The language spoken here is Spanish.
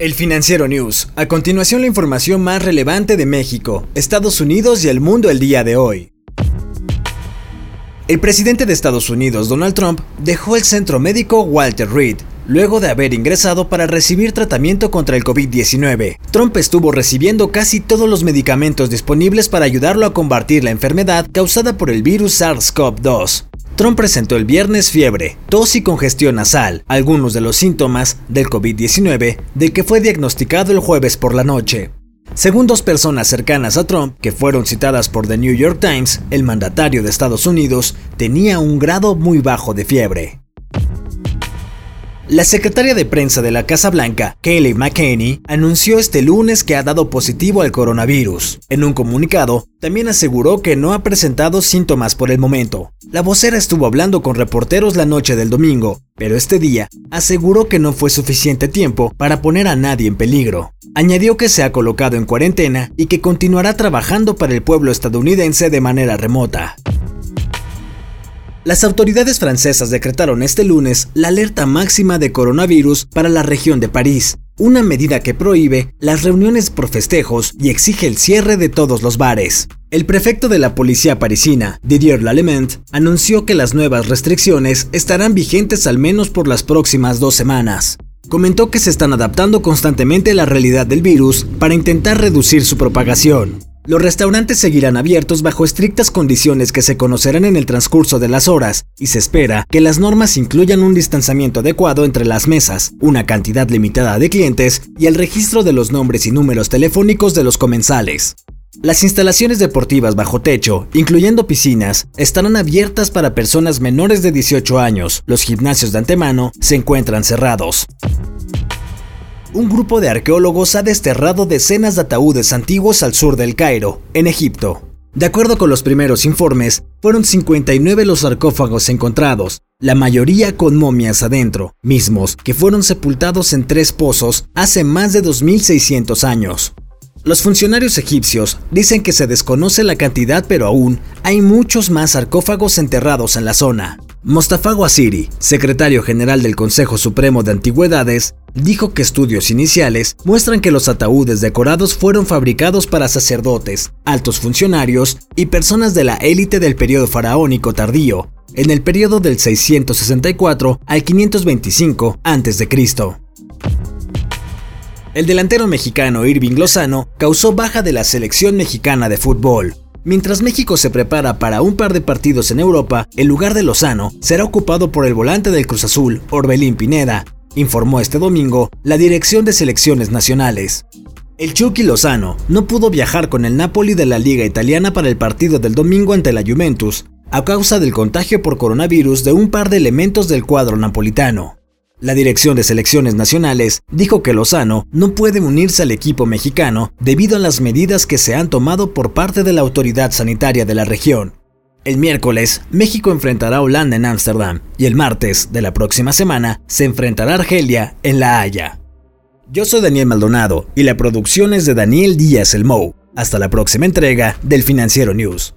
El Financiero News. A continuación la información más relevante de México, Estados Unidos y el mundo el día de hoy. El presidente de Estados Unidos, Donald Trump, dejó el centro médico Walter Reed luego de haber ingresado para recibir tratamiento contra el COVID-19. Trump estuvo recibiendo casi todos los medicamentos disponibles para ayudarlo a combatir la enfermedad causada por el virus SARS-CoV-2. Trump presentó el viernes fiebre, tos y congestión nasal, algunos de los síntomas del COVID-19 del que fue diagnosticado el jueves por la noche. Según dos personas cercanas a Trump, que fueron citadas por The New York Times, el mandatario de Estados Unidos tenía un grado muy bajo de fiebre. La secretaria de prensa de la Casa Blanca, Kayleigh McEnany, anunció este lunes que ha dado positivo al coronavirus. En un comunicado, también aseguró que no ha presentado síntomas por el momento. La vocera estuvo hablando con reporteros la noche del domingo, pero este día aseguró que no fue suficiente tiempo para poner a nadie en peligro. Añadió que se ha colocado en cuarentena y que continuará trabajando para el pueblo estadounidense de manera remota. Las autoridades francesas decretaron este lunes la alerta máxima de coronavirus para la región de París, una medida que prohíbe las reuniones por festejos y exige el cierre de todos los bares. El prefecto de la policía parisina, Didier Lallement, anunció que las nuevas restricciones estarán vigentes al menos por las próximas dos semanas. Comentó que se están adaptando constantemente a la realidad del virus para intentar reducir su propagación. Los restaurantes seguirán abiertos bajo estrictas condiciones que se conocerán en el transcurso de las horas, y se espera que las normas incluyan un distanciamiento adecuado entre las mesas, una cantidad limitada de clientes y el registro de los nombres y números telefónicos de los comensales. Las instalaciones deportivas bajo techo, incluyendo piscinas, estarán abiertas para personas menores de 18 años. Los gimnasios de antemano se encuentran cerrados un grupo de arqueólogos ha desterrado decenas de ataúdes antiguos al sur del Cairo, en Egipto. De acuerdo con los primeros informes, fueron 59 los sarcófagos encontrados, la mayoría con momias adentro, mismos que fueron sepultados en tres pozos hace más de 2600 años. Los funcionarios egipcios dicen que se desconoce la cantidad pero aún hay muchos más sarcófagos enterrados en la zona. Mostafa Guasiri, secretario general del Consejo Supremo de Antigüedades, dijo que estudios iniciales muestran que los ataúdes decorados fueron fabricados para sacerdotes, altos funcionarios y personas de la élite del periodo faraónico tardío, en el periodo del 664 al 525 a.C. El delantero mexicano Irving Lozano causó baja de la selección mexicana de fútbol. Mientras México se prepara para un par de partidos en Europa, el lugar de Lozano será ocupado por el volante del Cruz Azul, Orbelín Pineda, informó este domingo la Dirección de Selecciones Nacionales. El Chucky Lozano no pudo viajar con el Napoli de la Liga Italiana para el partido del domingo ante la Juventus, a causa del contagio por coronavirus de un par de elementos del cuadro napolitano. La Dirección de Selecciones Nacionales dijo que Lozano no puede unirse al equipo mexicano debido a las medidas que se han tomado por parte de la autoridad sanitaria de la región. El miércoles, México enfrentará a Holanda en Ámsterdam y el martes de la próxima semana se enfrentará a Argelia en La Haya. Yo soy Daniel Maldonado y la producción es de Daniel Díaz El Mou. Hasta la próxima entrega del Financiero News.